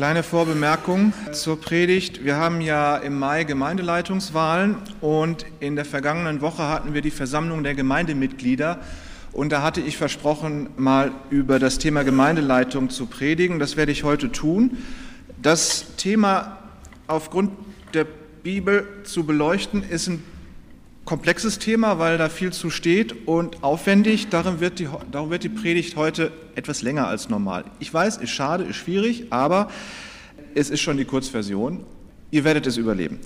Kleine Vorbemerkung zur Predigt. Wir haben ja im Mai Gemeindeleitungswahlen und in der vergangenen Woche hatten wir die Versammlung der Gemeindemitglieder. Und da hatte ich versprochen, mal über das Thema Gemeindeleitung zu predigen. Das werde ich heute tun. Das Thema aufgrund der Bibel zu beleuchten ist ein komplexes Thema, weil da viel zu steht und aufwendig. Darum wird, die, darum wird die Predigt heute etwas länger als normal. Ich weiß, ist schade, ist schwierig, aber es ist schon die Kurzversion. Ihr werdet es überleben.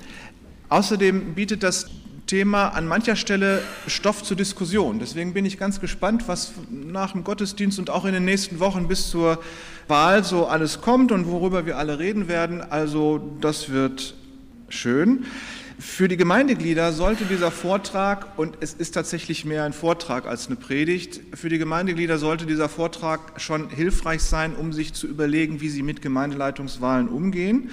Außerdem bietet das Thema an mancher Stelle Stoff zur Diskussion. Deswegen bin ich ganz gespannt, was nach dem Gottesdienst und auch in den nächsten Wochen bis zur Wahl so alles kommt und worüber wir alle reden werden. Also das wird schön. Für die Gemeindeglieder sollte dieser Vortrag, und es ist tatsächlich mehr ein Vortrag als eine Predigt, für die Gemeindeglieder sollte dieser Vortrag schon hilfreich sein, um sich zu überlegen, wie sie mit Gemeindeleitungswahlen umgehen.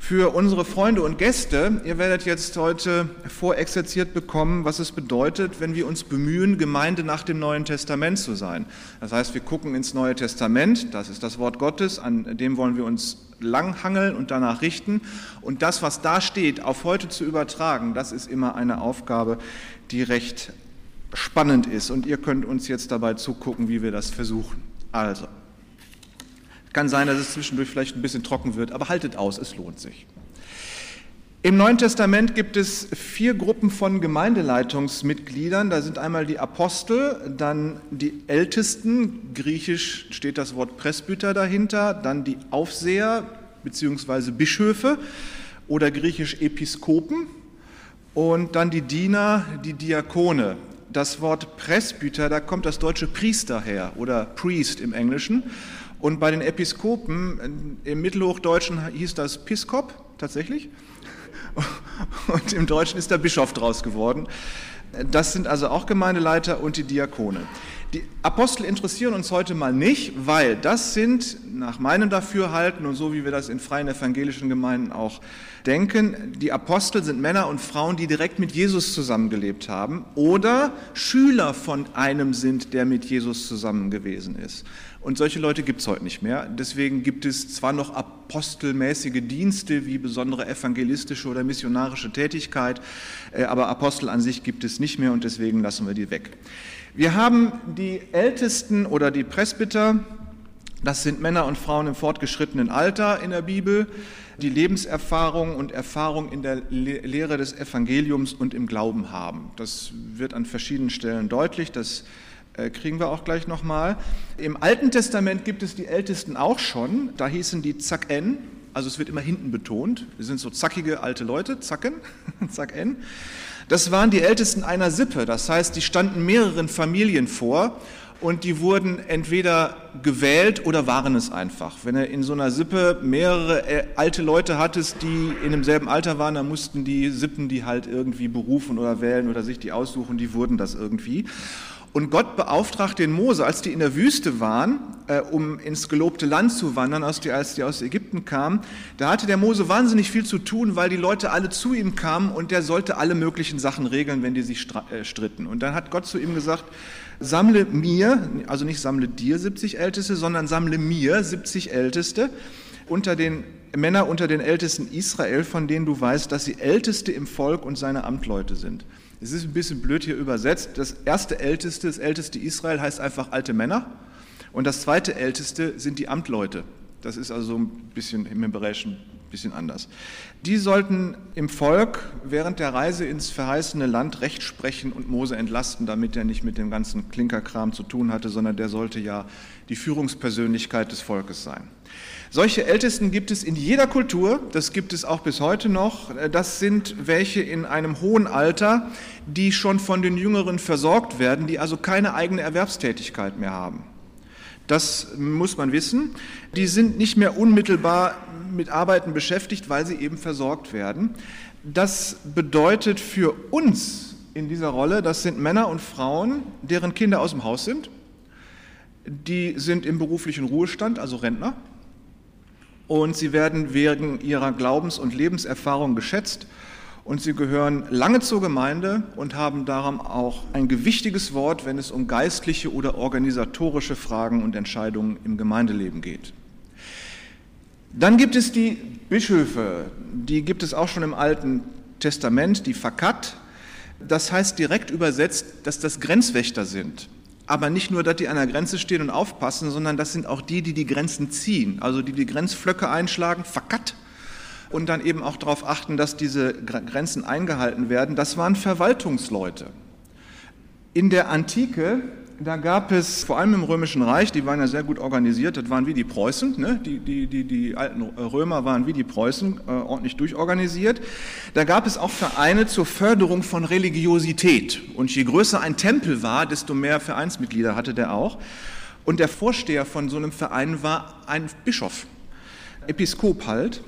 Für unsere Freunde und Gäste, ihr werdet jetzt heute vorexerziert bekommen, was es bedeutet, wenn wir uns bemühen, Gemeinde nach dem Neuen Testament zu sein. Das heißt, wir gucken ins Neue Testament, das ist das Wort Gottes, an dem wollen wir uns langhangeln und danach richten. Und das, was da steht, auf heute zu übertragen, das ist immer eine Aufgabe, die recht spannend ist. Und ihr könnt uns jetzt dabei zugucken, wie wir das versuchen. Also, kann sein, dass es zwischendurch vielleicht ein bisschen trocken wird, aber haltet aus, es lohnt sich. Im Neuen Testament gibt es vier Gruppen von Gemeindeleitungsmitgliedern. Da sind einmal die Apostel, dann die Ältesten, griechisch steht das Wort Presbyter dahinter, dann die Aufseher bzw. Bischöfe oder griechisch Episkopen und dann die Diener, die Diakone. Das Wort Presbyter, da kommt das deutsche Priester her oder Priest im Englischen. Und bei den Episkopen im Mittelhochdeutschen hieß das Piskop tatsächlich. Und im Deutschen ist der Bischof draus geworden. Das sind also auch Gemeindeleiter und die Diakone. Die Apostel interessieren uns heute mal nicht, weil das sind nach meinem Dafürhalten und so wie wir das in freien evangelischen Gemeinden auch denken, die Apostel sind Männer und Frauen, die direkt mit Jesus zusammengelebt haben oder Schüler von einem sind, der mit Jesus zusammen gewesen ist. Und solche Leute gibt es heute nicht mehr. Deswegen gibt es zwar noch apostelmäßige Dienste wie besondere evangelistische oder missionarische Tätigkeit, äh, aber Apostel an sich gibt es nicht mehr und deswegen lassen wir die weg. Wir haben die Ältesten oder die Presbyter, das sind Männer und Frauen im fortgeschrittenen Alter in der Bibel, die Lebenserfahrung und Erfahrung in der Lehre des Evangeliums und im Glauben haben. Das wird an verschiedenen Stellen deutlich. Das äh, kriegen wir auch gleich nochmal. Im Alten Testament gibt es die Ältesten auch schon. Da hießen die Zacken, also es wird immer hinten betont. Wir sind so zackige alte Leute, Zacken, Zacken. Das waren die Ältesten einer Sippe. Das heißt, die standen mehreren Familien vor und die wurden entweder gewählt oder waren es einfach. Wenn er in so einer Sippe mehrere äh, alte Leute hattest, die in demselben Alter waren, dann mussten die Sippen die halt irgendwie berufen oder wählen oder sich die aussuchen, die wurden das irgendwie. Und Gott beauftragt den Mose, als die in der Wüste waren, äh, um ins gelobte Land zu wandern, als die, als die aus Ägypten kamen, da hatte der Mose wahnsinnig viel zu tun, weil die Leute alle zu ihm kamen und der sollte alle möglichen Sachen regeln, wenn die sich äh, stritten. Und dann hat Gott zu ihm gesagt, sammle mir, also nicht sammle dir 70 Älteste, sondern sammle mir 70 Älteste unter den Männer unter den Ältesten Israel, von denen du weißt, dass sie Älteste im Volk und seine Amtleute sind. Es ist ein bisschen blöd hier übersetzt. Das erste Älteste, das älteste Israel heißt einfach alte Männer. Und das zweite Älteste sind die Amtleute. Das ist also ein bisschen im Hebräischen ein bisschen anders. Die sollten im Volk während der Reise ins verheißene Land Recht sprechen und Mose entlasten, damit er nicht mit dem ganzen Klinkerkram zu tun hatte, sondern der sollte ja die Führungspersönlichkeit des Volkes sein. Solche Ältesten gibt es in jeder Kultur, das gibt es auch bis heute noch. Das sind welche in einem hohen Alter, die schon von den Jüngeren versorgt werden, die also keine eigene Erwerbstätigkeit mehr haben. Das muss man wissen. Die sind nicht mehr unmittelbar mit Arbeiten beschäftigt, weil sie eben versorgt werden. Das bedeutet für uns in dieser Rolle, das sind Männer und Frauen, deren Kinder aus dem Haus sind. Die sind im beruflichen Ruhestand, also Rentner und sie werden wegen ihrer Glaubens- und Lebenserfahrung geschätzt und sie gehören lange zur Gemeinde und haben darum auch ein gewichtiges Wort, wenn es um geistliche oder organisatorische Fragen und Entscheidungen im Gemeindeleben geht. Dann gibt es die Bischöfe, die gibt es auch schon im Alten Testament, die Fakat. Das heißt direkt übersetzt, dass das Grenzwächter sind. Aber nicht nur, dass die an der Grenze stehen und aufpassen, sondern das sind auch die, die die Grenzen ziehen, also die die Grenzflöcke einschlagen, Fakat, und dann eben auch darauf achten, dass diese Grenzen eingehalten werden. Das waren Verwaltungsleute. In der Antike da gab es vor allem im Römischen Reich, die waren ja sehr gut organisiert, das waren wie die Preußen, ne? die, die, die, die alten Römer waren wie die Preußen, äh, ordentlich durchorganisiert. Da gab es auch Vereine zur Förderung von Religiosität. Und je größer ein Tempel war, desto mehr Vereinsmitglieder hatte der auch. Und der Vorsteher von so einem Verein war ein Bischof, Episkop halt.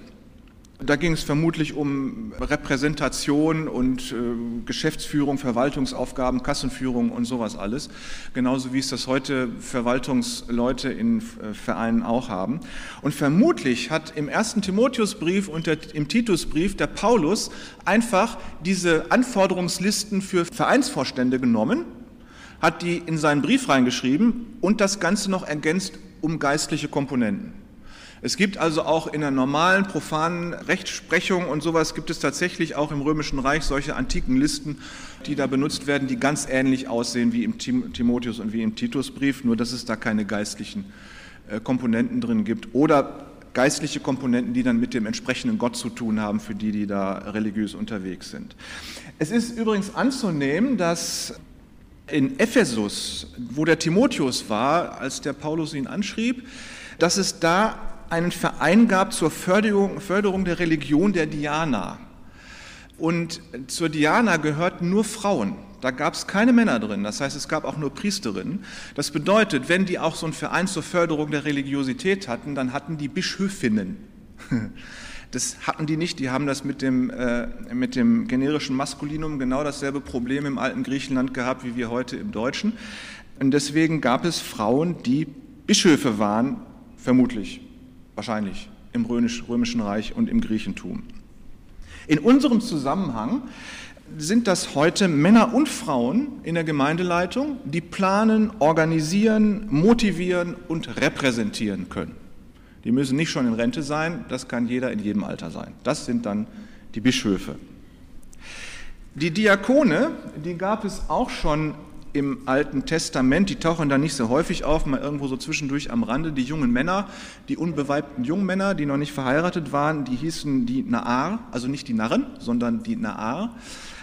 Da ging es vermutlich um Repräsentation und äh, Geschäftsführung, Verwaltungsaufgaben, Kassenführung und sowas alles. Genauso wie es das heute Verwaltungsleute in äh, Vereinen auch haben. Und vermutlich hat im ersten Timotheusbrief und der, im Titusbrief der Paulus einfach diese Anforderungslisten für Vereinsvorstände genommen, hat die in seinen Brief reingeschrieben und das Ganze noch ergänzt um geistliche Komponenten. Es gibt also auch in der normalen, profanen Rechtsprechung und sowas gibt es tatsächlich auch im Römischen Reich solche antiken Listen, die da benutzt werden, die ganz ähnlich aussehen wie im Timotheus und wie im Titusbrief, nur dass es da keine geistlichen äh, Komponenten drin gibt oder geistliche Komponenten, die dann mit dem entsprechenden Gott zu tun haben, für die, die da religiös unterwegs sind. Es ist übrigens anzunehmen, dass in Ephesus, wo der Timotheus war, als der Paulus ihn anschrieb, dass es da einen Verein gab zur Förderung, Förderung der Religion der Diana. Und zur Diana gehörten nur Frauen. Da gab es keine Männer drin, das heißt, es gab auch nur Priesterinnen. Das bedeutet, wenn die auch so einen Verein zur Förderung der Religiosität hatten, dann hatten die Bischöfinnen. Das hatten die nicht, die haben das mit dem, äh, mit dem generischen Maskulinum genau dasselbe Problem im alten Griechenland gehabt wie wir heute im Deutschen. Und deswegen gab es Frauen, die Bischöfe waren, vermutlich wahrscheinlich im Römischen Reich und im Griechentum. In unserem Zusammenhang sind das heute Männer und Frauen in der Gemeindeleitung, die planen, organisieren, motivieren und repräsentieren können. Die müssen nicht schon in Rente sein, das kann jeder in jedem Alter sein. Das sind dann die Bischöfe. Die Diakone, die gab es auch schon im Alten Testament, die tauchen da nicht so häufig auf, mal irgendwo so zwischendurch am Rande. Die jungen Männer, die unbeweibten jungen Männer, die noch nicht verheiratet waren, die hießen die Naar, also nicht die Narren, sondern die Naar.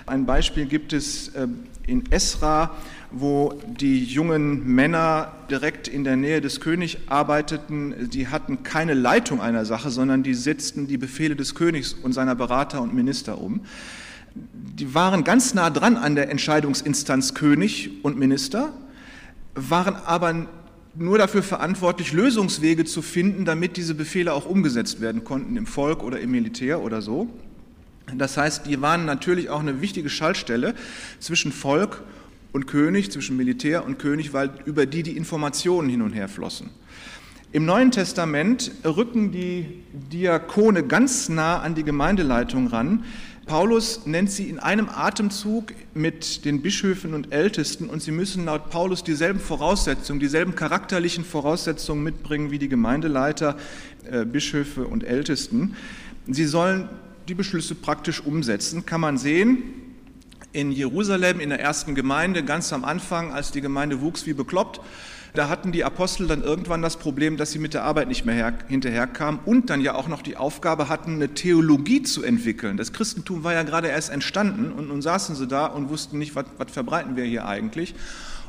Ein Beispiel gibt es äh, in Esra, wo die jungen Männer direkt in der Nähe des Königs arbeiteten. Die hatten keine Leitung einer Sache, sondern die setzten die Befehle des Königs und seiner Berater und Minister um die waren ganz nah dran an der Entscheidungsinstanz König und Minister, waren aber nur dafür verantwortlich, Lösungswege zu finden, damit diese Befehle auch umgesetzt werden konnten im Volk oder im Militär oder so. Das heißt, die waren natürlich auch eine wichtige Schaltstelle zwischen Volk und König, zwischen Militär und König, weil über die die Informationen hin und her flossen. Im Neuen Testament rücken die Diakone ganz nah an die Gemeindeleitung ran, Paulus nennt sie in einem Atemzug mit den Bischöfen und Ältesten und sie müssen laut Paulus dieselben Voraussetzungen, dieselben charakterlichen Voraussetzungen mitbringen wie die Gemeindeleiter, äh, Bischöfe und Ältesten. Sie sollen die Beschlüsse praktisch umsetzen, kann man sehen. In Jerusalem, in der ersten Gemeinde, ganz am Anfang, als die Gemeinde wuchs wie bekloppt, da hatten die Apostel dann irgendwann das Problem, dass sie mit der Arbeit nicht mehr hinterherkamen und dann ja auch noch die Aufgabe hatten, eine Theologie zu entwickeln. Das Christentum war ja gerade erst entstanden und nun saßen sie da und wussten nicht, was, was verbreiten wir hier eigentlich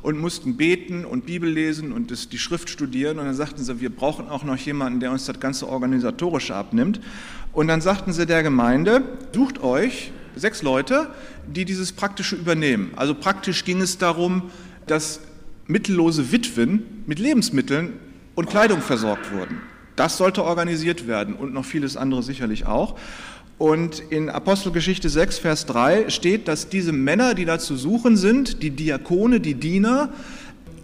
und mussten beten und Bibel lesen und das, die Schrift studieren. Und dann sagten sie, wir brauchen auch noch jemanden, der uns das ganze Organisatorische abnimmt. Und dann sagten sie der Gemeinde, sucht euch sechs Leute, die dieses Praktische übernehmen. Also praktisch ging es darum, dass mittellose Witwen mit Lebensmitteln und Kleidung versorgt wurden. Das sollte organisiert werden und noch vieles andere sicherlich auch. Und in Apostelgeschichte 6, Vers 3 steht, dass diese Männer, die da zu suchen sind, die Diakone, die Diener,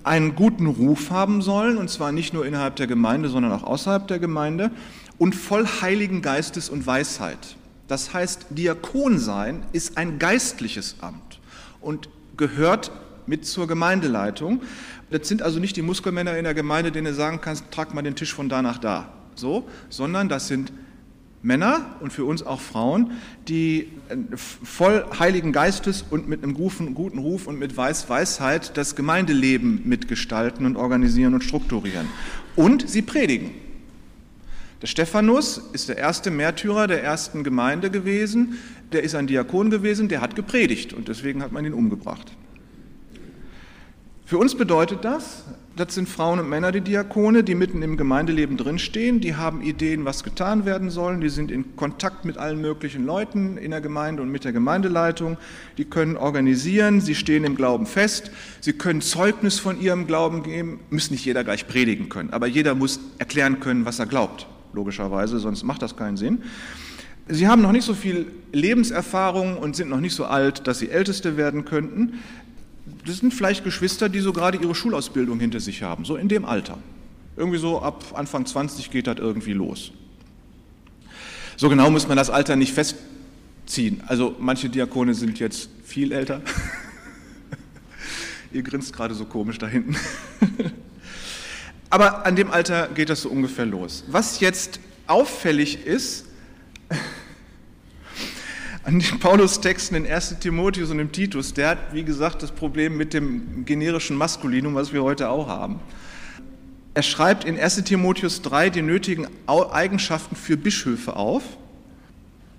einen guten Ruf haben sollen, und zwar nicht nur innerhalb der Gemeinde, sondern auch außerhalb der Gemeinde, und voll Heiligen Geistes und Weisheit. Das heißt, Diakon sein ist ein geistliches Amt und gehört mit zur Gemeindeleitung. Das sind also nicht die Muskelmänner in der Gemeinde, denen du sagen kannst, trag mal den Tisch von da nach da. so, sondern das sind Männer und für uns auch Frauen, die äh, voll Heiligen Geistes und mit einem guten Ruf und mit Weiß Weisheit das Gemeindeleben mitgestalten und organisieren und strukturieren. Und sie predigen. Der Stephanus ist der erste Märtyrer der ersten Gemeinde gewesen, der ist ein Diakon gewesen, der hat gepredigt und deswegen hat man ihn umgebracht. Für uns bedeutet das, das sind Frauen und Männer, die Diakone, die mitten im Gemeindeleben drinstehen, die haben Ideen, was getan werden soll, die sind in Kontakt mit allen möglichen Leuten in der Gemeinde und mit der Gemeindeleitung, die können organisieren, sie stehen im Glauben fest, sie können Zeugnis von ihrem Glauben geben, müssen nicht jeder gleich predigen können, aber jeder muss erklären können, was er glaubt, logischerweise, sonst macht das keinen Sinn. Sie haben noch nicht so viel Lebenserfahrung und sind noch nicht so alt, dass sie Älteste werden könnten das sind vielleicht Geschwister, die so gerade ihre Schulausbildung hinter sich haben, so in dem Alter. Irgendwie so ab Anfang 20 geht das irgendwie los. So genau muss man das Alter nicht festziehen. Also manche Diakone sind jetzt viel älter. Ihr grinst gerade so komisch da hinten. Aber an dem Alter geht das so ungefähr los. Was jetzt auffällig ist, an den Paulus-Texten in 1 Timotheus und im Titus, der hat, wie gesagt, das Problem mit dem generischen Maskulinum, was wir heute auch haben. Er schreibt in 1 Timotheus 3 die nötigen Eigenschaften für Bischöfe auf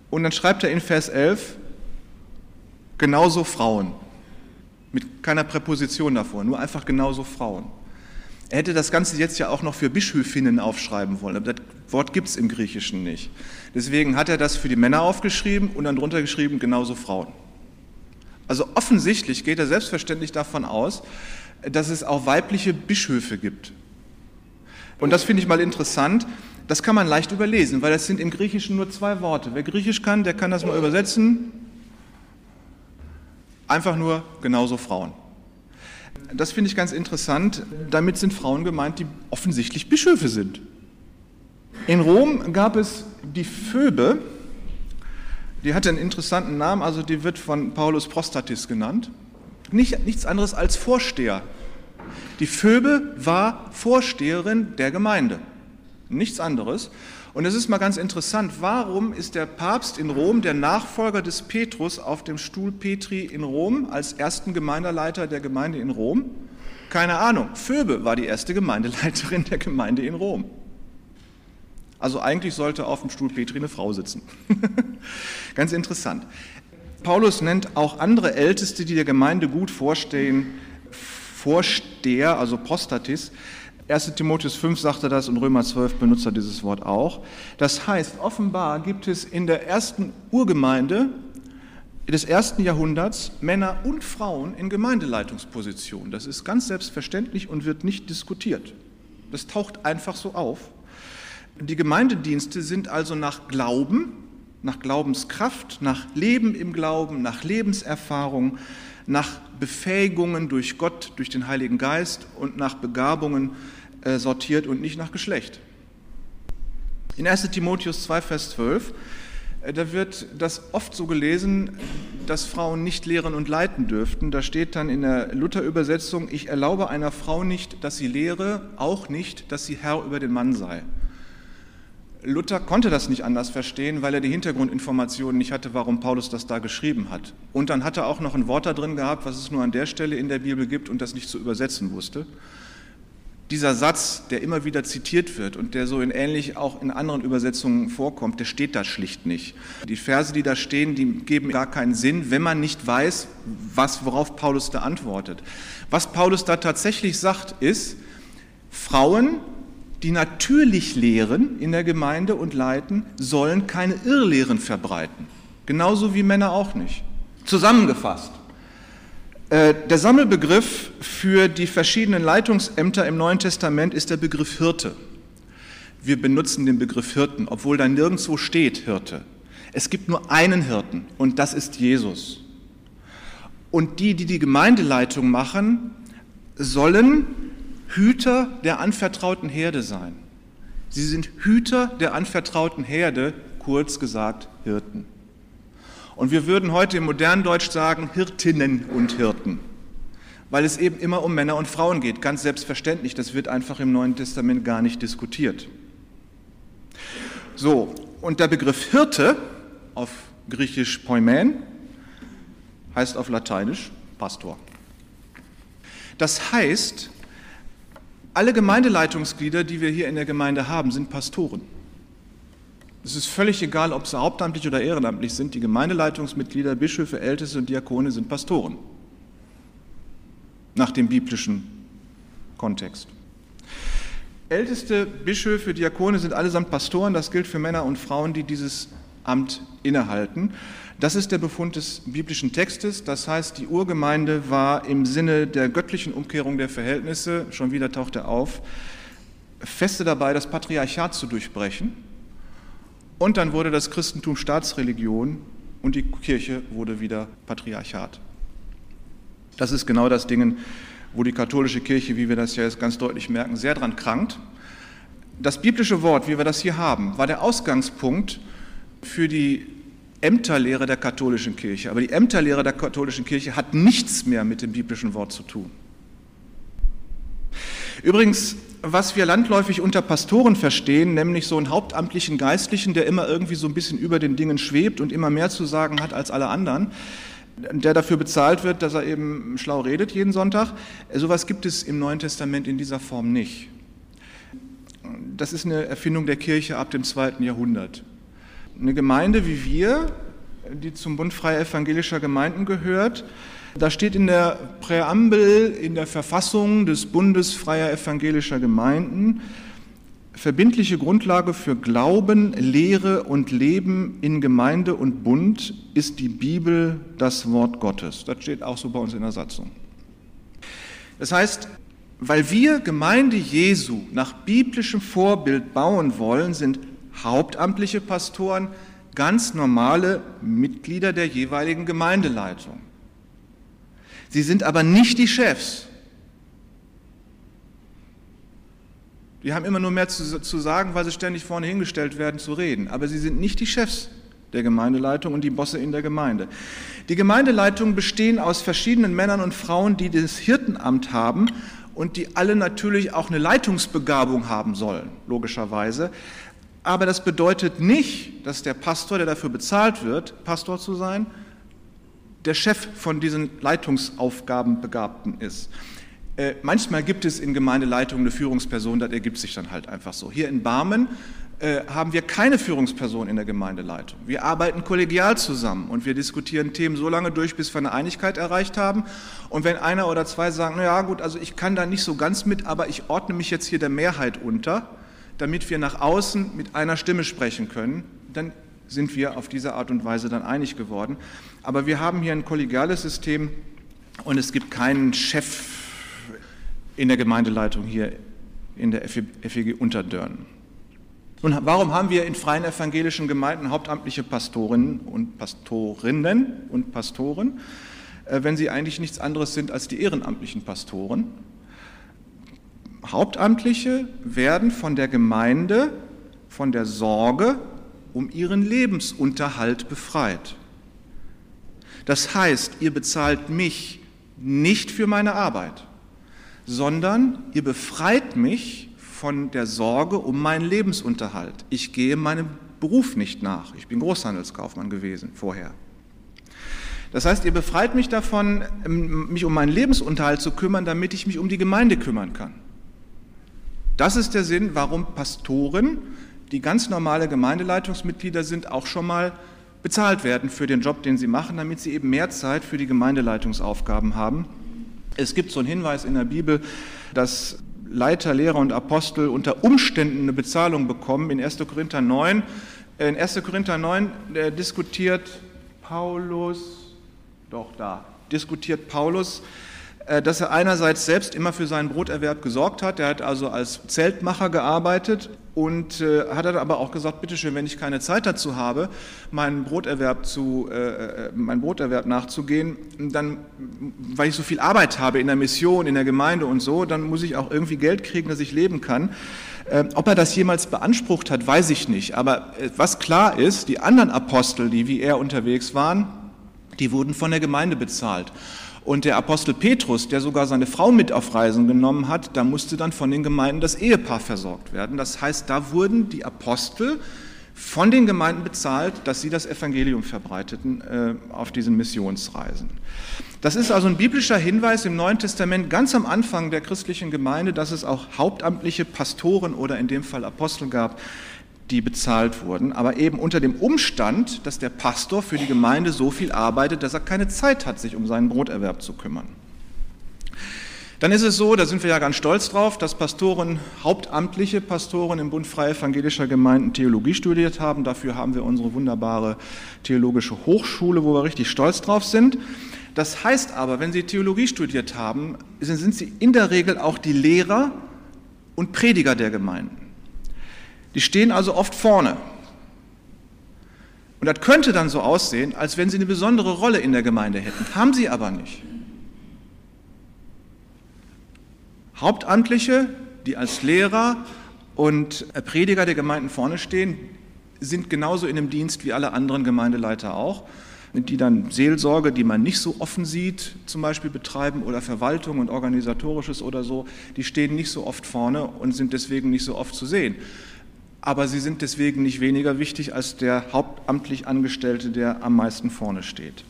und dann schreibt er in Vers 11 genauso Frauen, mit keiner Präposition davor, nur einfach genauso Frauen. Er hätte das Ganze jetzt ja auch noch für Bischöfinnen aufschreiben wollen, aber das Wort gibt es im Griechischen nicht. Deswegen hat er das für die Männer aufgeschrieben und dann drunter geschrieben, genauso Frauen. Also offensichtlich geht er selbstverständlich davon aus, dass es auch weibliche Bischöfe gibt. Und das finde ich mal interessant. Das kann man leicht überlesen, weil das sind im Griechischen nur zwei Worte. Wer Griechisch kann, der kann das mal übersetzen. Einfach nur genauso Frauen. Das finde ich ganz interessant. Damit sind Frauen gemeint, die offensichtlich Bischöfe sind. In Rom gab es die Phoebe, die hatte einen interessanten Namen, also die wird von Paulus Prostatis genannt. Nicht, nichts anderes als Vorsteher. Die Phoebe war Vorsteherin der Gemeinde. Nichts anderes. Und es ist mal ganz interessant, warum ist der Papst in Rom der Nachfolger des Petrus auf dem Stuhl Petri in Rom als ersten Gemeindeleiter der Gemeinde in Rom? Keine Ahnung. Phoebe war die erste Gemeindeleiterin der Gemeinde in Rom. Also eigentlich sollte auf dem Stuhl Petri eine Frau sitzen. ganz interessant. Paulus nennt auch andere Älteste, die der Gemeinde gut vorstehen, Vorsteher, also Prostatis, 1 Timotheus 5 sagte das und Römer 12 benutzt er dieses Wort auch. Das heißt, offenbar gibt es in der ersten Urgemeinde des ersten Jahrhunderts Männer und Frauen in Gemeindeleitungspositionen. Das ist ganz selbstverständlich und wird nicht diskutiert. Das taucht einfach so auf. Die Gemeindedienste sind also nach Glauben, nach Glaubenskraft, nach Leben im Glauben, nach Lebenserfahrung, nach Befähigungen durch Gott, durch den Heiligen Geist und nach Begabungen äh, sortiert und nicht nach Geschlecht. In 1 Timotheus 2, Vers 12, äh, da wird das oft so gelesen, dass Frauen nicht lehren und leiten dürften. Da steht dann in der Luther-Übersetzung, ich erlaube einer Frau nicht, dass sie lehre, auch nicht, dass sie Herr über den Mann sei. Luther konnte das nicht anders verstehen, weil er die Hintergrundinformationen nicht hatte, warum Paulus das da geschrieben hat. Und dann hat er auch noch ein Wort da drin gehabt, was es nur an der Stelle in der Bibel gibt und das nicht zu übersetzen wusste dieser Satz, der immer wieder zitiert wird und der so in ähnlich auch in anderen Übersetzungen vorkommt, der steht da schlicht nicht. Die Verse, die da stehen, die geben gar keinen Sinn, wenn man nicht weiß, was, worauf Paulus da antwortet. Was Paulus da tatsächlich sagt, ist, Frauen, die natürlich lehren in der Gemeinde und leiten, sollen keine Irrlehren verbreiten. Genauso wie Männer auch nicht. Zusammengefasst. Äh, der Sammelbegriff für die verschiedenen Leitungsämter im Neuen Testament ist der Begriff Hirte. Wir benutzen den Begriff Hirten, obwohl da nirgendwo steht Hirte. Es gibt nur einen Hirten und das ist Jesus. Und die, die die Gemeindeleitung machen, sollen Hüter der anvertrauten Herde sein. Sie sind Hüter der anvertrauten Herde, kurz gesagt Hirten. Und wir würden heute im modernen Deutsch sagen Hirtinnen und Hirten, weil es eben immer um Männer und Frauen geht. Ganz selbstverständlich, das wird einfach im Neuen Testament gar nicht diskutiert. So, und der Begriff Hirte auf Griechisch Poimen heißt auf Lateinisch Pastor. Das heißt, alle Gemeindeleitungsglieder, die wir hier in der Gemeinde haben, sind Pastoren. Es ist völlig egal, ob sie hauptamtlich oder ehrenamtlich sind. Die Gemeindeleitungsmitglieder, Bischöfe, Älteste und Diakone sind Pastoren. Nach dem biblischen Kontext. Älteste Bischöfe, Diakone sind allesamt Pastoren. Das gilt für Männer und Frauen, die dieses Amt innehalten. Das ist der Befund des biblischen Textes. Das heißt, die Urgemeinde war im Sinne der göttlichen Umkehrung der Verhältnisse, schon wieder taucht er auf, feste dabei, das Patriarchat zu durchbrechen. Und dann wurde das Christentum Staatsreligion und die Kirche wurde wieder Patriarchat. Das ist genau das Ding, wo die katholische Kirche, wie wir das ja jetzt ganz deutlich merken, sehr dran krankt. Das biblische Wort, wie wir das hier haben, war der Ausgangspunkt für die Ämterlehre der katholischen Kirche. Aber die Ämterlehre der katholischen Kirche hat nichts mehr mit dem biblischen Wort zu tun. Übrigens, was wir landläufig unter Pastoren verstehen, nämlich so einen hauptamtlichen Geistlichen, der immer irgendwie so ein bisschen über den Dingen schwebt und immer mehr zu sagen hat als alle anderen, der dafür bezahlt wird, dass er eben schlau redet jeden Sonntag. Sowas gibt es im Neuen Testament in dieser Form nicht. Das ist eine Erfindung der Kirche ab dem zweiten Jahrhundert. Eine Gemeinde wie wir, die zum Bund freier evangelischer Gemeinden gehört, da steht in der Präambel, in der Verfassung des Bundes freier evangelischer Gemeinden, verbindliche Grundlage für Glauben, Lehre und Leben in Gemeinde und Bund ist die Bibel das Wort Gottes. Das steht auch so bei uns in der Satzung. Das heißt, weil wir Gemeinde Jesu nach biblischem Vorbild bauen wollen, sind hauptamtliche Pastoren ganz normale Mitglieder der jeweiligen Gemeindeleitung. Sie sind aber nicht die Chefs. Die haben immer nur mehr zu, zu, sagen, weil sie ständig vorne hingestellt werden, zu reden. Aber sie sind nicht die Chefs der Gemeindeleitung und die Bosse in der Gemeinde. Die Gemeindeleitungen bestehen aus verschiedenen Männern und Frauen, die das Hirtenamt haben und die alle natürlich auch eine Leitungsbegabung haben sollen, logischerweise. Aber das bedeutet nicht, dass der Pastor, der dafür bezahlt wird, Pastor zu sein, der Chef von diesen Leitungsaufgaben begabten ist. Äh, manchmal gibt es in Gemeindeleitungen eine Führungsperson, das ergibt sich dann halt einfach so. Hier in Barmen äh, haben wir keine Führungsperson in der Gemeindeleitung. Wir arbeiten kollegial zusammen und wir diskutieren Themen so lange durch, bis wir eine Einigkeit erreicht haben. Und wenn einer oder zwei sagen, na ja, gut, also ich kann da nicht so ganz mit, aber ich ordne mich jetzt hier der Mehrheit unter, damit wir nach außen mit einer Stimme sprechen können, dann sind wir auf diese Art und Weise dann einig geworden. Aber wir haben hier ein kollegiales System und es gibt keinen Chef in der Gemeindeleitung hier in der FEG Unterdörn. Nun, warum haben wir in freien evangelischen Gemeinden hauptamtliche Pastorinnen und Pastorinnen und Pastoren, äh, wenn sie eigentlich nichts anderes sind als die ehrenamtlichen Pastoren? Hauptamtliche werden von der Gemeinde von der Sorge um ihren Lebensunterhalt befreit. Das heißt, ihr bezahlt mich nicht für meine Arbeit, sondern ihr befreit mich von der Sorge um meinen Lebensunterhalt. Ich gehe meinem Beruf nicht nach. Ich bin Großhandelskaufmann gewesen vorher. Das heißt, ihr befreit mich davon, mich um meinen Lebensunterhalt zu kümmern, damit ich mich um die Gemeinde kümmern kann. Das ist der Sinn, warum Pastoren, die ganz normale Gemeindeleitungsmitglieder sind, auch schon mal bezahlt werden für den Job, den sie machen, damit sie eben mehr Zeit für die Gemeindeleitungsaufgaben haben. Es gibt so einen Hinweis in der Bibel, dass Leiter, Lehrer und Apostel unter Umständen eine Bezahlung bekommen. In 1. Korinther 9, in 1. Korinther 9 äh, diskutiert Paulus, doch da, diskutiert Paulus dass er einerseits selbst immer für seinen Broterwerb gesorgt hat. Er hat also als Zeltmacher gearbeitet und äh, hat aber auch gesagt, bitteschön, wenn ich keine Zeit dazu habe, meinen Broterwerb, zu, äh, äh, meinen Broterwerb nachzugehen, dann, weil ich so viel Arbeit habe in der Mission, in der Gemeinde und so, dann muss ich auch irgendwie Geld kriegen, dass ich leben kann. Äh, ob er das jemals beansprucht hat, weiß ich nicht. Aber äh, was klar ist, die anderen Apostel, die wie er unterwegs waren, die wurden von der Gemeinde bezahlt. Und der Apostel Petrus, der sogar seine Frau mit auf Reisen genommen hat, da musste dann von den Gemeinden das Ehepaar versorgt werden. Das heißt, da wurden die Apostel von den Gemeinden bezahlt, dass sie das Evangelium verbreiteten äh, auf diesen Missionsreisen. Das ist also ein biblischer Hinweis im Neuen Testament ganz am Anfang der christlichen Gemeinde, dass es auch hauptamtliche Pastoren oder in dem Fall Apostel gab, die bezahlt wurden, aber eben unter dem Umstand, dass der Pastor für die Gemeinde so viel arbeitet, dass er keine Zeit hat, sich um seinen Broterwerb zu kümmern. Dann ist es so, da sind wir ja ganz stolz drauf, dass Pastoren, hauptamtliche Pastoren im Bund Freie Evangelischer Gemeinden Theologie studiert haben. Dafür haben wir unsere wunderbare theologische Hochschule, wo wir richtig stolz drauf sind. Das heißt aber, wenn Sie Theologie studiert haben, sind Sie in der Regel auch die Lehrer und Prediger der Gemeinden. Die stehen also oft vorne. Und das könnte dann so aussehen, als wenn sie eine besondere Rolle in der Gemeinde hätten. Haben sie aber nicht. Hauptamtliche, die als Lehrer und Prediger der Gemeinden vorne stehen, sind genauso in dem Dienst wie alle anderen Gemeindeleiter auch, die dann Seelsorge, die man nicht so offen sieht, zum Beispiel betreiben oder Verwaltung und organisatorisches oder so, die stehen nicht so oft vorne und sind deswegen nicht so oft zu sehen. Aber sie sind deswegen nicht weniger wichtig als der hauptamtlich Angestellte, der am meisten vorne steht.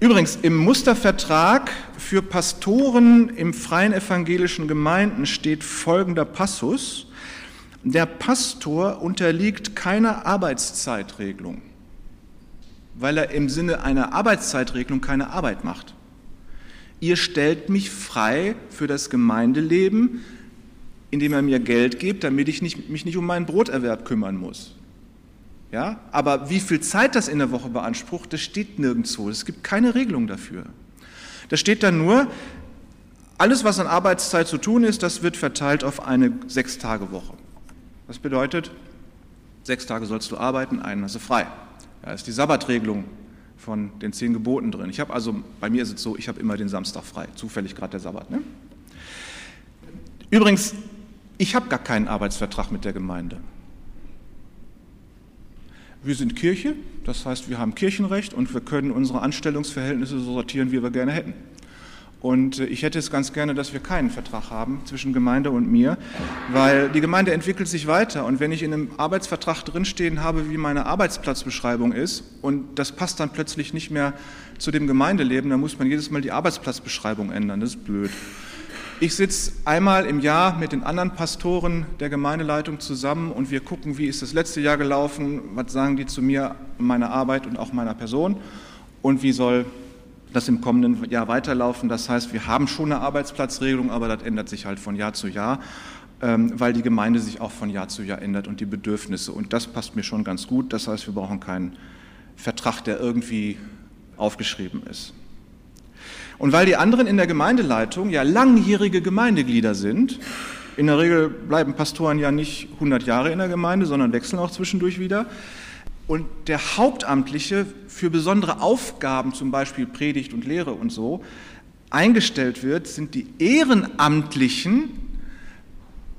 Übrigens, im Mustervertrag für Pastoren im freien evangelischen Gemeinden steht folgender Passus. Der Pastor unterliegt keiner Arbeitszeitregelung, weil er im Sinne einer Arbeitszeitregelung keine Arbeit macht. Ihr stellt mich frei für das Gemeindeleben, indem er mir Geld gibt, damit ich nicht, mich nicht um meinen Broterwerb kümmern muss. Ja? Aber wie viel Zeit das in der Woche beansprucht, das steht nirgendwo. Es gibt keine Regelung dafür. Da steht dann nur, alles, was an Arbeitszeit zu tun ist, das wird verteilt auf eine Sechs-Tage-Woche. Das bedeutet, sechs Tage sollst du arbeiten, einen hast du frei. Da ist die Sabbatregelung von den zehn Geboten drin. Ich habe also, bei mir ist es so, ich habe immer den Samstag frei, zufällig gerade der Sabbat. Ne? Übrigens, ich habe gar keinen Arbeitsvertrag mit der Gemeinde. Wir sind Kirche, das heißt, wir haben Kirchenrecht und wir können unsere Anstellungsverhältnisse so sortieren, wie wir gerne hätten. Und äh, ich hätte es ganz gerne, dass wir keinen Vertrag haben zwischen Gemeinde und mir, weil die Gemeinde entwickelt sich weiter. Und wenn ich in einem Arbeitsvertrag drinstehen habe, wie meine Arbeitsplatzbeschreibung ist, und das passt dann plötzlich nicht mehr zu dem Gemeindeleben, dann muss man jedes Mal die Arbeitsplatzbeschreibung ändern. Das ist blöd. Ich sitze einmal im Jahr mit den anderen Pastoren der Gemeindeleitung zusammen und wir gucken, wie ist das letzte Jahr gelaufen, was sagen die zu mir, meiner Arbeit und auch meiner Person und wie soll das im kommenden Jahr weiterlaufen. Das heißt, wir haben schon eine Arbeitsplatzregelung, aber das ändert sich halt von Jahr zu Jahr, ähm, weil die Gemeinde sich auch von Jahr zu Jahr ändert und die Bedürfnisse. Und das passt mir schon ganz gut. Das heißt, wir brauchen keinen Vertrag, der irgendwie aufgeschrieben ist. Und weil die anderen in der Gemeindeleitung ja langjährige Gemeindeglieder sind, in der Regel bleiben Pastoren ja nicht 100 Jahre in der Gemeinde, sondern wechseln auch zwischendurch wieder. Und der Hauptamtliche für besondere Aufgaben, zum Beispiel Predigt und Lehre und so, eingestellt wird, sind die ehrenamtlichen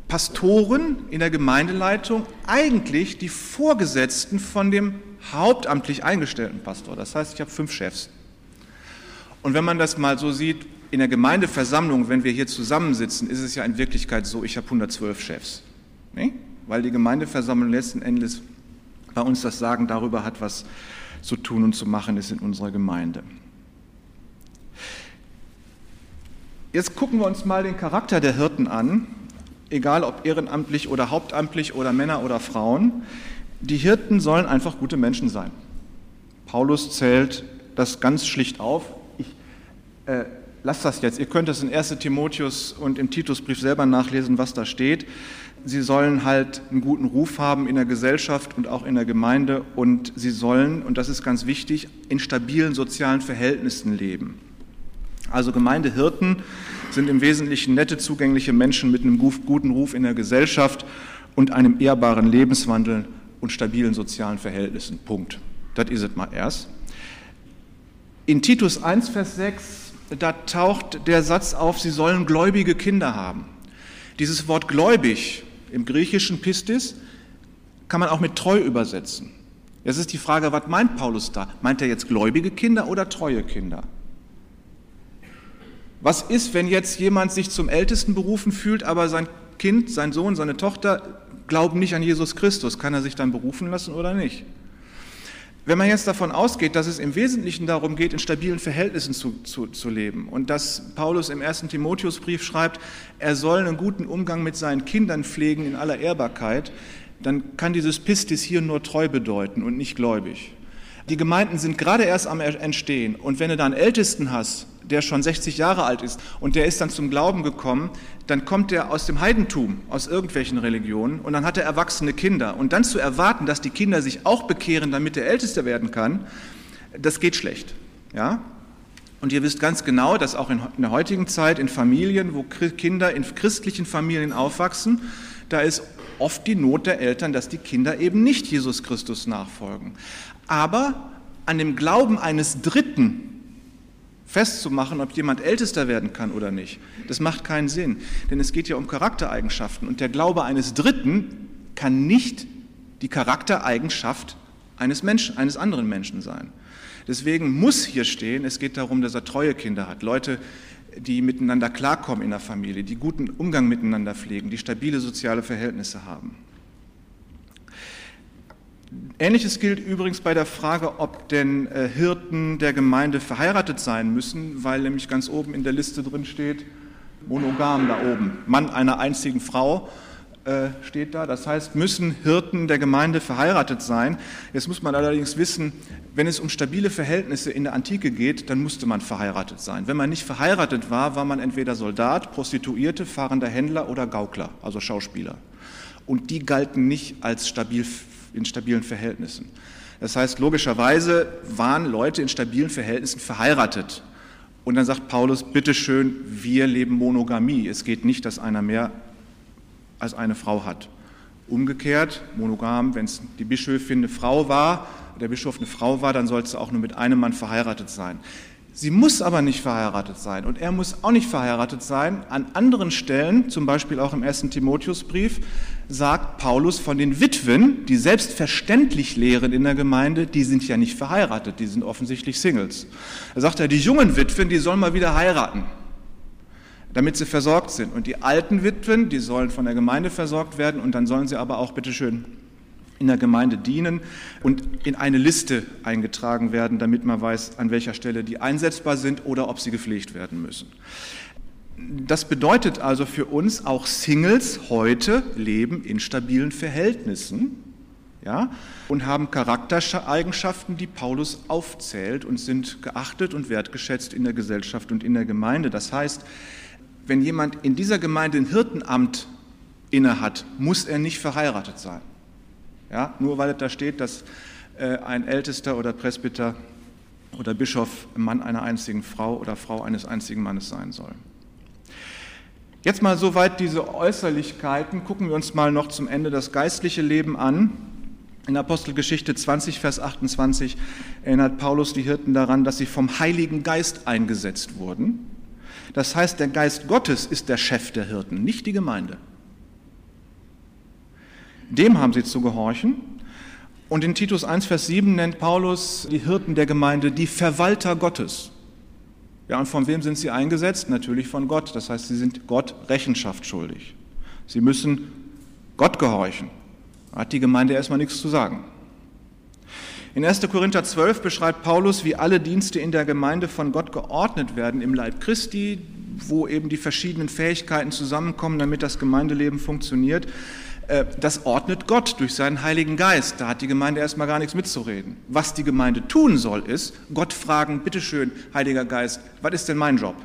Pastoren in der Gemeindeleitung eigentlich die Vorgesetzten von dem hauptamtlich eingestellten Pastor. Das heißt, ich habe fünf Chefs. Und wenn man das mal so sieht, in der Gemeindeversammlung, wenn wir hier zusammensitzen, ist es ja in Wirklichkeit so, ich habe 112 Chefs. Nee? Weil die Gemeindeversammlung letzten Endes bei uns das Sagen darüber hat, was zu tun und zu machen ist in unserer Gemeinde. Jetzt gucken wir uns mal den Charakter der Hirten an, egal ob ehrenamtlich oder hauptamtlich oder Männer oder Frauen. Die Hirten sollen einfach gute Menschen sein. Paulus zählt das ganz schlicht auf äh, lasst das jetzt, ihr könnt das in 1 Timotheus und im Titusbrief selber nachlesen, was da steht. Sie sollen halt einen guten Ruf haben in der Gesellschaft und auch in der Gemeinde und sie sollen, und das ist ganz wichtig, in stabilen sozialen Verhältnissen leben. Also Gemeindehirten sind im Wesentlichen nette, zugängliche Menschen mit einem guten Ruf in der Gesellschaft und einem ehrbaren Lebenswandel und stabilen sozialen Verhältnissen. Punkt. Das ist es mal erst. In Titus 1, Vers 6 da taucht der Satz auf, sie sollen gläubige Kinder haben. Dieses Wort gläubig im griechischen Pistis kann man auch mit treu übersetzen. Jetzt ist die Frage, was meint Paulus da? Meint er jetzt gläubige Kinder oder treue Kinder? Was ist, wenn jetzt jemand sich zum Ältesten berufen fühlt, aber sein Kind, sein Sohn, seine Tochter glauben nicht an Jesus Christus. Kann er sich dann berufen lassen oder nicht? Wenn man jetzt davon ausgeht, dass es im Wesentlichen darum geht, in stabilen Verhältnissen zu, zu, zu leben und dass Paulus im ersten Timotheusbrief schreibt, er soll einen guten Umgang mit seinen Kindern pflegen in aller Ehrbarkeit, dann kann dieses Pistis hier nur treu bedeuten und nicht gläubig. Die Gemeinden sind gerade erst am Entstehen und wenn du da einen Ältesten hast, der schon 60 Jahre alt ist und der ist dann zum Glauben gekommen, dann kommt er aus dem Heidentum, aus irgendwelchen Religionen und dann hat er erwachsene Kinder. Und dann zu erwarten, dass die Kinder sich auch bekehren, damit der Älteste werden kann, das geht schlecht. Ja? Und ihr wisst ganz genau, dass auch in der heutigen Zeit in Familien, wo Kinder in christlichen Familien aufwachsen, da ist oft die Not der Eltern, dass die Kinder eben nicht Jesus Christus nachfolgen. Aber an dem Glauben eines Dritten festzumachen, ob jemand ältester werden kann oder nicht. Das macht keinen Sinn, denn es geht ja um Charaktereigenschaften und der Glaube eines Dritten kann nicht die Charaktereigenschaft eines Menschen, eines anderen Menschen sein. Deswegen muss hier stehen, es geht darum, dass er treue Kinder hat, Leute, die miteinander klarkommen in der Familie, die guten Umgang miteinander pflegen, die stabile soziale Verhältnisse haben. Ähnliches gilt übrigens bei der Frage, ob denn äh, Hirten der Gemeinde verheiratet sein müssen, weil nämlich ganz oben in der Liste drin steht, monogam da oben, Mann einer einzigen Frau äh, steht da. Das heißt, müssen Hirten der Gemeinde verheiratet sein. Jetzt muss man allerdings wissen, wenn es um stabile Verhältnisse in der Antike geht, dann musste man verheiratet sein. Wenn man nicht verheiratet war, war man entweder Soldat, Prostituierte, fahrender Händler oder Gaukler, also Schauspieler. Und die galten nicht als stabil in stabilen Verhältnissen. Das heißt, logischerweise waren Leute in stabilen Verhältnissen verheiratet. Und dann sagt Paulus, bitteschön, wir leben Monogamie. Es geht nicht, dass einer mehr als eine Frau hat. Umgekehrt, monogam, wenn es die Bischöfin eine Frau war, der Bischof eine Frau war, dann sollte sie auch nur mit einem Mann verheiratet sein. Sie muss aber nicht verheiratet sein und er muss auch nicht verheiratet sein. An anderen Stellen, zum Beispiel auch im ersten Timotheusbrief, sagt Paulus von den Witwen, die selbstverständlich lehren in der Gemeinde, die sind ja nicht verheiratet, die sind offensichtlich Singles. Er sagt ja, die jungen Witwen, die sollen mal wieder heiraten, damit sie versorgt sind. Und die alten Witwen, die sollen von der Gemeinde versorgt werden und dann sollen sie aber auch bitteschön in der Gemeinde dienen und in eine Liste eingetragen werden, damit man weiß, an welcher Stelle die einsetzbar sind oder ob sie gepflegt werden müssen. Das bedeutet also für uns, auch Singles heute leben in stabilen Verhältnissen ja, und haben Charaktereigenschaften, die Paulus aufzählt und sind geachtet und wertgeschätzt in der Gesellschaft und in der Gemeinde. Das heißt, wenn jemand in dieser Gemeinde ein Hirtenamt innehat, muss er nicht verheiratet sein. Ja, nur weil da steht, dass äh, ein Ältester oder Presbyter oder Bischof Mann einer einzigen Frau oder Frau eines einzigen Mannes sein soll. Jetzt mal soweit diese Äußerlichkeiten. Gucken wir uns mal noch zum Ende das geistliche Leben an. In Apostelgeschichte 20, Vers 28 erinnert Paulus die Hirten daran, dass sie vom Heiligen Geist eingesetzt wurden. Das heißt, der Geist Gottes ist der Chef der Hirten, nicht die Gemeinde. Dem haben sie zu gehorchen. Und in Titus 1, Vers 7 nennt Paulus die Hirten der Gemeinde die Verwalter Gottes. Ja, und von wem sind sie eingesetzt? Natürlich von Gott. Das heißt, sie sind Gott Rechenschaft schuldig. Sie müssen Gott gehorchen. Da hat die Gemeinde erstmal nichts zu sagen. In 1. Korinther 12 beschreibt Paulus, wie alle Dienste in der Gemeinde von Gott geordnet werden im Leib Christi, wo eben die verschiedenen Fähigkeiten zusammenkommen, damit das Gemeindeleben funktioniert. Äh, das ordnet Gott durch seinen Heiligen Geist. Da hat die Gemeinde erstmal gar nichts mitzureden. Was die Gemeinde tun soll, ist Gott fragen, bitteschön, Heiliger Geist, was ist denn mein Job?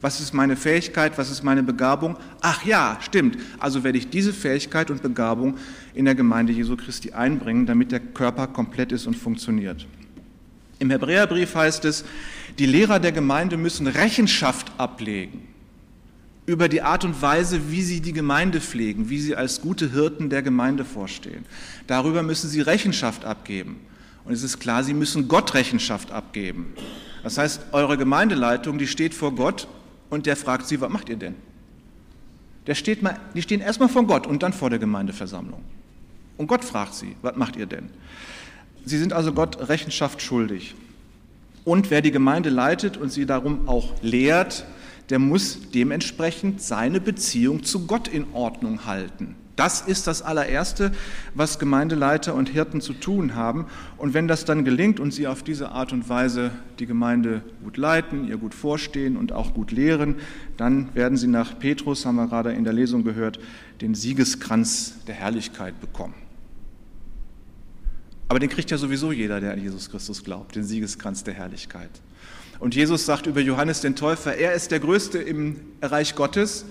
Was ist meine Fähigkeit? Was ist meine Begabung? Ach ja, stimmt. Also werde ich diese Fähigkeit und Begabung in der Gemeinde Jesu Christi einbringen, damit der Körper komplett ist und funktioniert. Im Hebräerbrief heißt es, die Lehrer der Gemeinde müssen Rechenschaft ablegen über die Art und Weise, wie sie die Gemeinde pflegen, wie sie als gute Hirten der Gemeinde vorstehen. Darüber müssen sie Rechenschaft abgeben. Und es ist klar, sie müssen Gott Rechenschaft abgeben. Das heißt, eure Gemeindeleitung, die steht vor Gott und der fragt sie, was macht ihr denn? Der steht mal, die stehen erstmal vor Gott und dann vor der Gemeindeversammlung. Und Gott fragt sie, was macht ihr denn? Sie sind also Gott Rechenschaft schuldig. Und wer die Gemeinde leitet und sie darum auch lehrt, der muss dementsprechend seine Beziehung zu Gott in Ordnung halten. Das ist das allererste, was Gemeindeleiter und Hirten zu tun haben. Und wenn das dann gelingt und sie auf diese Art und Weise die Gemeinde gut leiten, ihr gut vorstehen und auch gut lehren, dann werden sie nach Petrus, haben wir gerade in der Lesung gehört, den Siegeskranz der Herrlichkeit bekommen. Aber den kriegt ja sowieso jeder, der an Jesus Christus glaubt, den Siegeskranz der Herrlichkeit. Und Jesus sagt über Johannes den Täufer, er ist der Größte im Reich Gottes,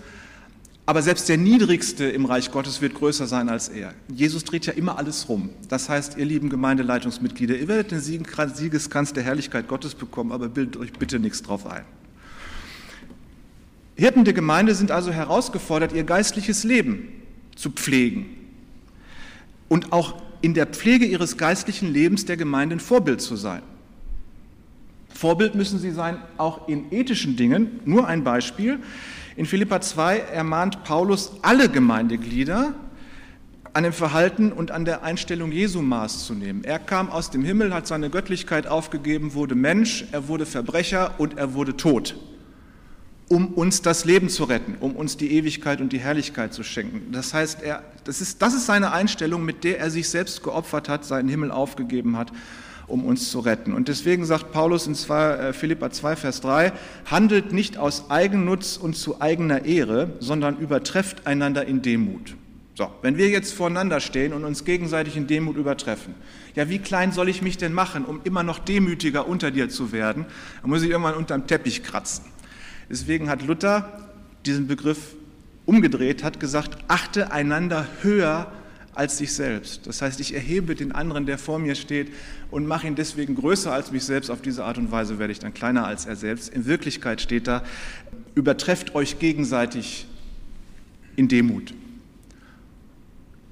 aber selbst der Niedrigste im Reich Gottes wird größer sein als er. Jesus dreht ja immer alles rum. Das heißt, ihr lieben Gemeindeleitungsmitglieder, ihr werdet den Siegeskranz der Herrlichkeit Gottes bekommen, aber bildet euch bitte nichts drauf ein. Hirten der Gemeinde sind also herausgefordert, ihr geistliches Leben zu pflegen und auch in der Pflege ihres geistlichen Lebens der Gemeinde ein Vorbild zu sein. Vorbild müssen sie sein, auch in ethischen Dingen. Nur ein Beispiel. In Philippa 2 ermahnt Paulus alle Gemeindeglieder, an dem Verhalten und an der Einstellung Jesu Maß zu nehmen. Er kam aus dem Himmel, hat seine Göttlichkeit aufgegeben, wurde Mensch, er wurde Verbrecher und er wurde tot, um uns das Leben zu retten, um uns die Ewigkeit und die Herrlichkeit zu schenken. Das heißt, er, das, ist, das ist seine Einstellung, mit der er sich selbst geopfert hat, seinen Himmel aufgegeben hat um uns zu retten. Und deswegen sagt Paulus in 2, äh, Philippa 2, Vers 3, handelt nicht aus Eigennutz und zu eigener Ehre, sondern übertrefft einander in Demut. So, wenn wir jetzt voreinander stehen und uns gegenseitig in Demut übertreffen, ja, wie klein soll ich mich denn machen, um immer noch demütiger unter dir zu werden? Da muss ich irgendwann unterm Teppich kratzen. Deswegen hat Luther diesen Begriff umgedreht, hat gesagt, achte einander höher als sich selbst. Das heißt, ich erhebe den anderen, der vor mir steht, und mache ihn deswegen größer als mich selbst. Auf diese Art und Weise werde ich dann kleiner als er selbst. In Wirklichkeit steht da, übertrefft euch gegenseitig in Demut.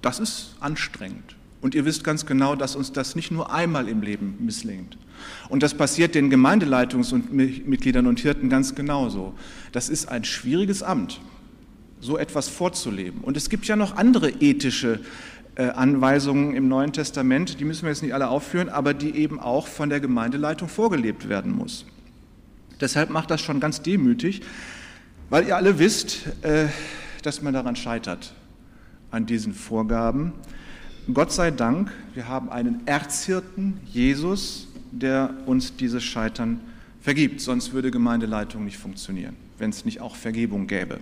Das ist anstrengend. Und ihr wisst ganz genau, dass uns das nicht nur einmal im Leben misslingt. Und das passiert den Gemeindeleitungsmitgliedern und Hirten ganz genauso. Das ist ein schwieriges Amt so etwas vorzuleben. Und es gibt ja noch andere ethische äh, Anweisungen im Neuen Testament, die müssen wir jetzt nicht alle aufführen, aber die eben auch von der Gemeindeleitung vorgelebt werden muss. Deshalb macht das schon ganz demütig, weil ihr alle wisst, äh, dass man daran scheitert, an diesen Vorgaben. Gott sei Dank, wir haben einen Erzhirten, Jesus, der uns dieses Scheitern vergibt. Sonst würde Gemeindeleitung nicht funktionieren, wenn es nicht auch Vergebung gäbe.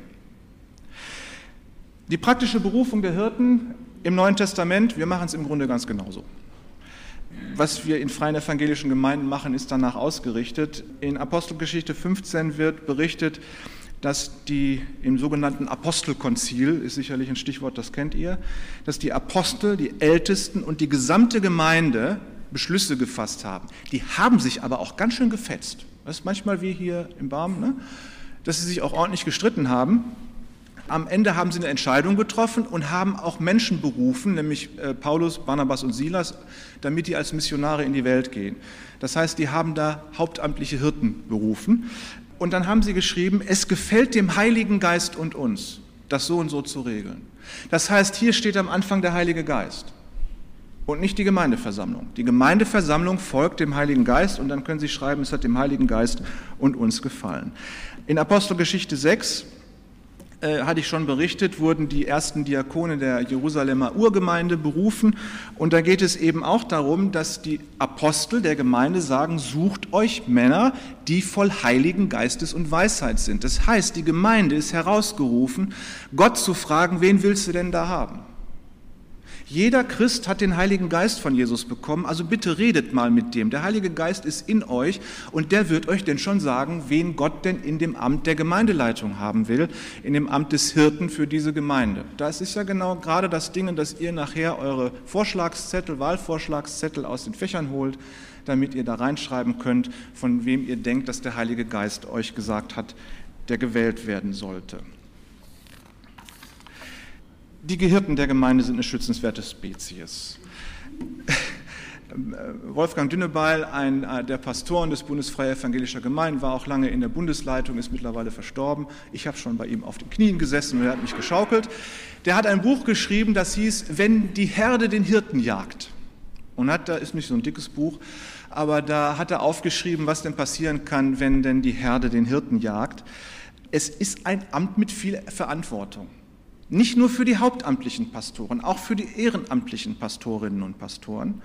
Die praktische Berufung der Hirten im Neuen Testament, wir machen es im Grunde ganz genauso. Was wir in freien evangelischen Gemeinden machen, ist danach ausgerichtet. In Apostelgeschichte 15 wird berichtet, dass die im sogenannten Apostelkonzil, ist sicherlich ein Stichwort, das kennt ihr, dass die Apostel, die Ältesten und die gesamte Gemeinde Beschlüsse gefasst haben. Die haben sich aber auch ganz schön gefetzt. Das ist manchmal wie hier im Barm, ne? dass sie sich auch ordentlich gestritten haben. Am Ende haben sie eine Entscheidung getroffen und haben auch Menschen berufen, nämlich äh, Paulus, Barnabas und Silas, damit die als Missionare in die Welt gehen. Das heißt, die haben da hauptamtliche Hirten berufen. Und dann haben sie geschrieben, es gefällt dem Heiligen Geist und uns, das so und so zu regeln. Das heißt, hier steht am Anfang der Heilige Geist und nicht die Gemeindeversammlung. Die Gemeindeversammlung folgt dem Heiligen Geist und dann können Sie schreiben, es hat dem Heiligen Geist und uns gefallen. In Apostelgeschichte 6 äh, hatte ich schon berichtet, wurden die ersten Diakone der Jerusalemer Urgemeinde berufen. Und da geht es eben auch darum, dass die Apostel der Gemeinde sagen, sucht euch Männer, die voll Heiligen Geistes und Weisheit sind. Das heißt, die Gemeinde ist herausgerufen, Gott zu fragen, wen willst du denn da haben? Jeder Christ hat den Heiligen Geist von Jesus bekommen, also bitte redet mal mit dem. Der Heilige Geist ist in euch und der wird euch denn schon sagen, wen Gott denn in dem Amt der Gemeindeleitung haben will, in dem Amt des Hirten für diese Gemeinde. Das ist ja genau gerade das Ding, dass ihr nachher eure Vorschlagszettel, Wahlvorschlagszettel aus den Fächern holt, damit ihr da reinschreiben könnt, von wem ihr denkt, dass der Heilige Geist euch gesagt hat, der gewählt werden sollte. Die Gehirten der Gemeinde sind eine schützenswerte Spezies. Wolfgang Dünnebeil, ein äh, der Pastoren des Bundesfreie Evangelischer Gemeinden, war auch lange in der Bundesleitung, ist mittlerweile verstorben. Ich habe schon bei ihm auf den Knien gesessen und er hat mich geschaukelt. Der hat ein Buch geschrieben, das hieß Wenn die Herde den Hirten jagt. Und hat, da ist nicht so ein dickes Buch, aber da hat er aufgeschrieben, was denn passieren kann, wenn denn die Herde den Hirten jagt. Es ist ein Amt mit viel Verantwortung. Nicht nur für die hauptamtlichen Pastoren, auch für die ehrenamtlichen Pastorinnen und Pastoren.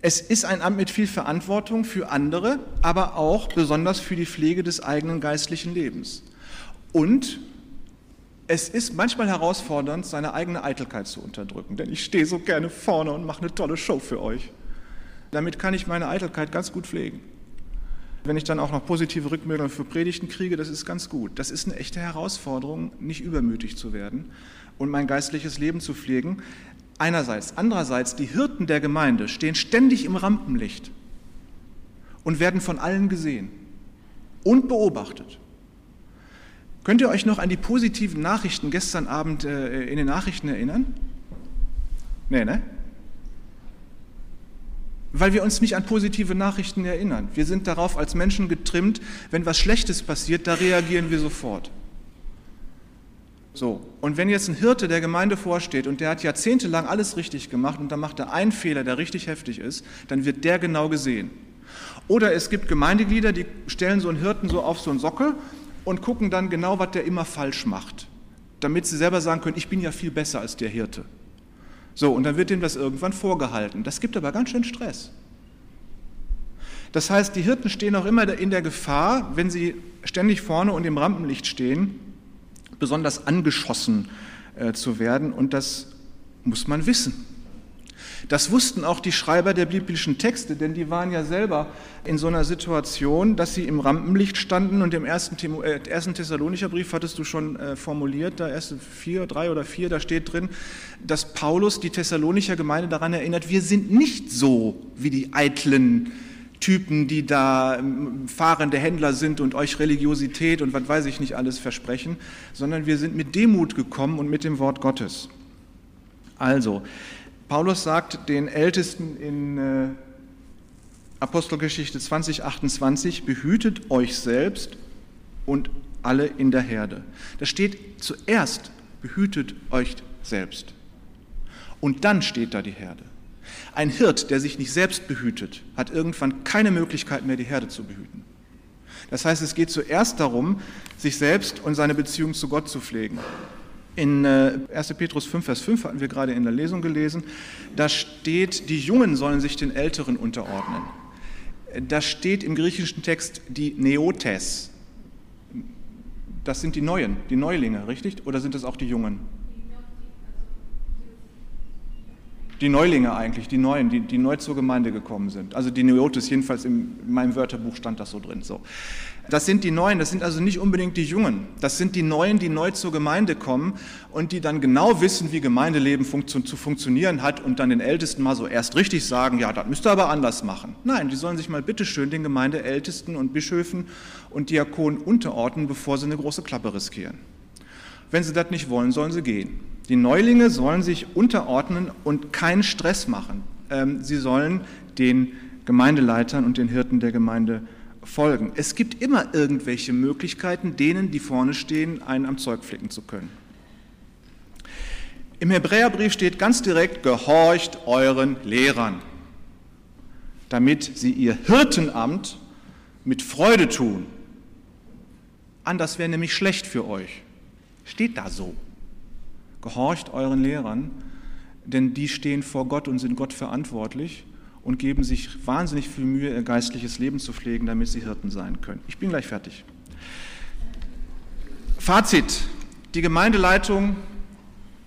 Es ist ein Amt mit viel Verantwortung für andere, aber auch besonders für die Pflege des eigenen geistlichen Lebens. Und es ist manchmal herausfordernd, seine eigene Eitelkeit zu unterdrücken, denn ich stehe so gerne vorne und mache eine tolle Show für euch. Damit kann ich meine Eitelkeit ganz gut pflegen. Wenn ich dann auch noch positive Rückmeldungen für Predigten kriege, das ist ganz gut. Das ist eine echte Herausforderung, nicht übermütig zu werden und mein geistliches Leben zu pflegen. Einerseits. Andererseits, die Hirten der Gemeinde stehen ständig im Rampenlicht und werden von allen gesehen und beobachtet. Könnt ihr euch noch an die positiven Nachrichten gestern Abend äh, in den Nachrichten erinnern? Nee, ne? Weil wir uns nicht an positive Nachrichten erinnern. Wir sind darauf als Menschen getrimmt, wenn was Schlechtes passiert, da reagieren wir sofort. So, und wenn jetzt ein Hirte der Gemeinde vorsteht und der hat jahrzehntelang alles richtig gemacht und dann macht er einen Fehler, der richtig heftig ist, dann wird der genau gesehen. Oder es gibt Gemeindeglieder, die stellen so einen Hirten so auf so einen Sockel und gucken dann genau, was der immer falsch macht, damit sie selber sagen können, ich bin ja viel besser als der Hirte. So, und dann wird ihm das irgendwann vorgehalten. Das gibt aber ganz schön Stress. Das heißt, die Hirten stehen auch immer in der Gefahr, wenn sie ständig vorne und im Rampenlicht stehen, besonders angeschossen äh, zu werden. Und das muss man wissen. Das wussten auch die Schreiber der biblischen Texte, denn die waren ja selber in so einer Situation, dass sie im Rampenlicht standen und im ersten, Themo, äh, ersten Thessalonicher Brief hattest du schon äh, formuliert, da erste vier, drei oder vier, da steht drin, dass Paulus die Thessalonicher Gemeinde daran erinnert, wir sind nicht so wie die eitlen Typen, die da ähm, fahrende Händler sind und euch Religiosität und was weiß ich nicht alles versprechen, sondern wir sind mit Demut gekommen und mit dem Wort Gottes. Also, Paulus sagt den Ältesten in äh, Apostelgeschichte 20, 28, behütet euch selbst und alle in der Herde. Da steht zuerst, behütet euch selbst. Und dann steht da die Herde. Ein Hirt, der sich nicht selbst behütet, hat irgendwann keine Möglichkeit mehr, die Herde zu behüten. Das heißt, es geht zuerst darum, sich selbst und seine Beziehung zu Gott zu pflegen. In 1. Äh, Petrus 5, Vers 5 hatten wir gerade in der Lesung gelesen, da steht, die Jungen sollen sich den Älteren unterordnen. Da steht im griechischen Text die Neotes. Das sind die Neuen, die Neulinge, richtig? Oder sind es auch die Jungen? Die Neulinge eigentlich, die Neuen, die, die neu zur Gemeinde gekommen sind. Also die Neotes, jedenfalls in meinem Wörterbuch stand das so drin. So. Das sind die Neuen, das sind also nicht unbedingt die Jungen. Das sind die Neuen, die neu zur Gemeinde kommen und die dann genau wissen, wie Gemeindeleben funktio zu funktionieren hat und dann den Ältesten mal so erst richtig sagen, ja, das müsst ihr aber anders machen. Nein, die sollen sich mal bitteschön den Gemeindeältesten und Bischöfen und Diakonen unterordnen, bevor sie eine große Klappe riskieren. Wenn sie das nicht wollen, sollen sie gehen. Die Neulinge sollen sich unterordnen und keinen Stress machen. Ähm, sie sollen den Gemeindeleitern und den Hirten der Gemeinde folgen. Es gibt immer irgendwelche Möglichkeiten, denen, die vorne stehen, einen am Zeug flicken zu können. Im Hebräerbrief steht ganz direkt, gehorcht euren Lehrern, damit sie ihr Hirtenamt mit Freude tun. Anders wäre nämlich schlecht für euch. Steht da so. Gehorcht euren Lehrern, denn die stehen vor Gott und sind Gott verantwortlich und geben sich wahnsinnig viel Mühe, ihr geistliches Leben zu pflegen, damit sie Hirten sein können. Ich bin gleich fertig. Fazit. Die Gemeindeleitung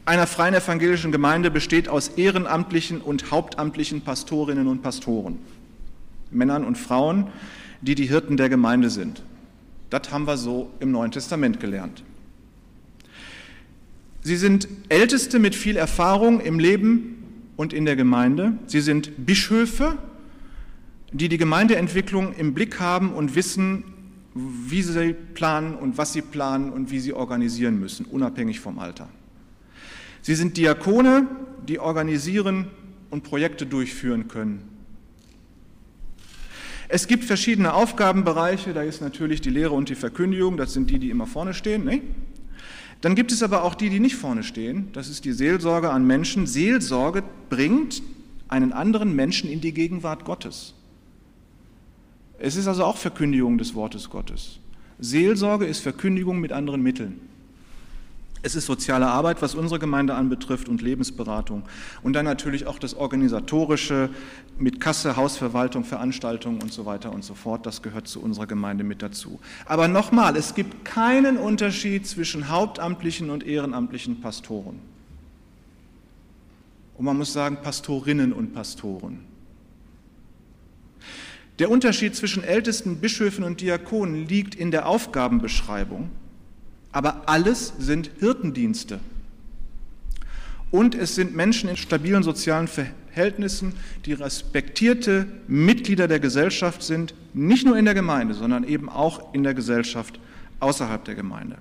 einer freien evangelischen Gemeinde besteht aus ehrenamtlichen und hauptamtlichen Pastorinnen und Pastoren, Männern und Frauen, die die Hirten der Gemeinde sind. Das haben wir so im Neuen Testament gelernt. Sie sind Älteste mit viel Erfahrung im Leben und in der Gemeinde. Sie sind Bischöfe, die die Gemeindeentwicklung im Blick haben und wissen, wie sie planen und was sie planen und wie sie organisieren müssen, unabhängig vom Alter. Sie sind Diakone, die organisieren und Projekte durchführen können. Es gibt verschiedene Aufgabenbereiche, da ist natürlich die Lehre und die Verkündigung, das sind die, die immer vorne stehen. Ne? Dann gibt es aber auch die, die nicht vorne stehen. Das ist die Seelsorge an Menschen. Seelsorge bringt einen anderen Menschen in die Gegenwart Gottes. Es ist also auch Verkündigung des Wortes Gottes. Seelsorge ist Verkündigung mit anderen Mitteln. Es ist soziale Arbeit, was unsere Gemeinde anbetrifft und Lebensberatung. Und dann natürlich auch das Organisatorische mit Kasse, Hausverwaltung, Veranstaltungen und so weiter und so fort. Das gehört zu unserer Gemeinde mit dazu. Aber nochmal, es gibt keinen Unterschied zwischen hauptamtlichen und ehrenamtlichen Pastoren. Und man muss sagen Pastorinnen und Pastoren. Der Unterschied zwischen Ältesten, Bischöfen und Diakonen liegt in der Aufgabenbeschreibung aber alles sind Hirtendienste. Und es sind Menschen in stabilen sozialen Verhältnissen, die respektierte Mitglieder der Gesellschaft sind, nicht nur in der Gemeinde, sondern eben auch in der Gesellschaft außerhalb der Gemeinde.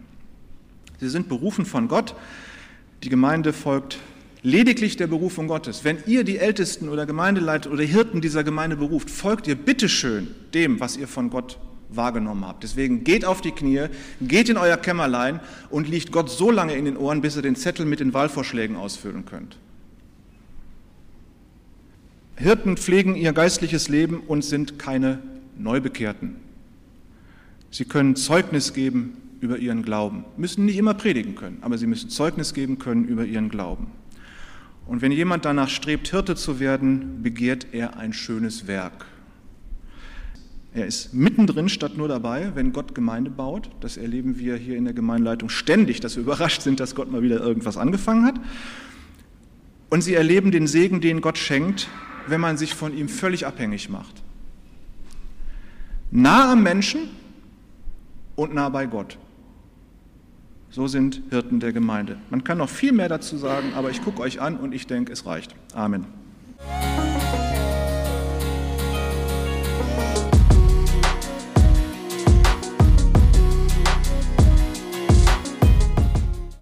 Sie sind berufen von Gott. Die Gemeinde folgt lediglich der Berufung Gottes. Wenn ihr die Ältesten oder Gemeindeleiter oder Hirten dieser Gemeinde beruft, folgt ihr bitteschön dem, was ihr von Gott wahrgenommen habt. Deswegen geht auf die Knie, geht in euer Kämmerlein und liegt Gott so lange in den Ohren, bis ihr den Zettel mit den Wahlvorschlägen ausfüllen könnt. Hirten pflegen ihr geistliches Leben und sind keine Neubekehrten. Sie können Zeugnis geben über ihren Glauben, müssen nicht immer predigen können, aber sie müssen Zeugnis geben können über ihren Glauben. Und wenn jemand danach strebt, Hirte zu werden, begehrt er ein schönes Werk. Er ist mittendrin statt nur dabei, wenn Gott Gemeinde baut. Das erleben wir hier in der Gemeinleitung ständig, dass wir überrascht sind, dass Gott mal wieder irgendwas angefangen hat. Und sie erleben den Segen, den Gott schenkt, wenn man sich von ihm völlig abhängig macht. Nah am Menschen und nah bei Gott. So sind Hirten der Gemeinde. Man kann noch viel mehr dazu sagen, aber ich gucke euch an und ich denke, es reicht. Amen.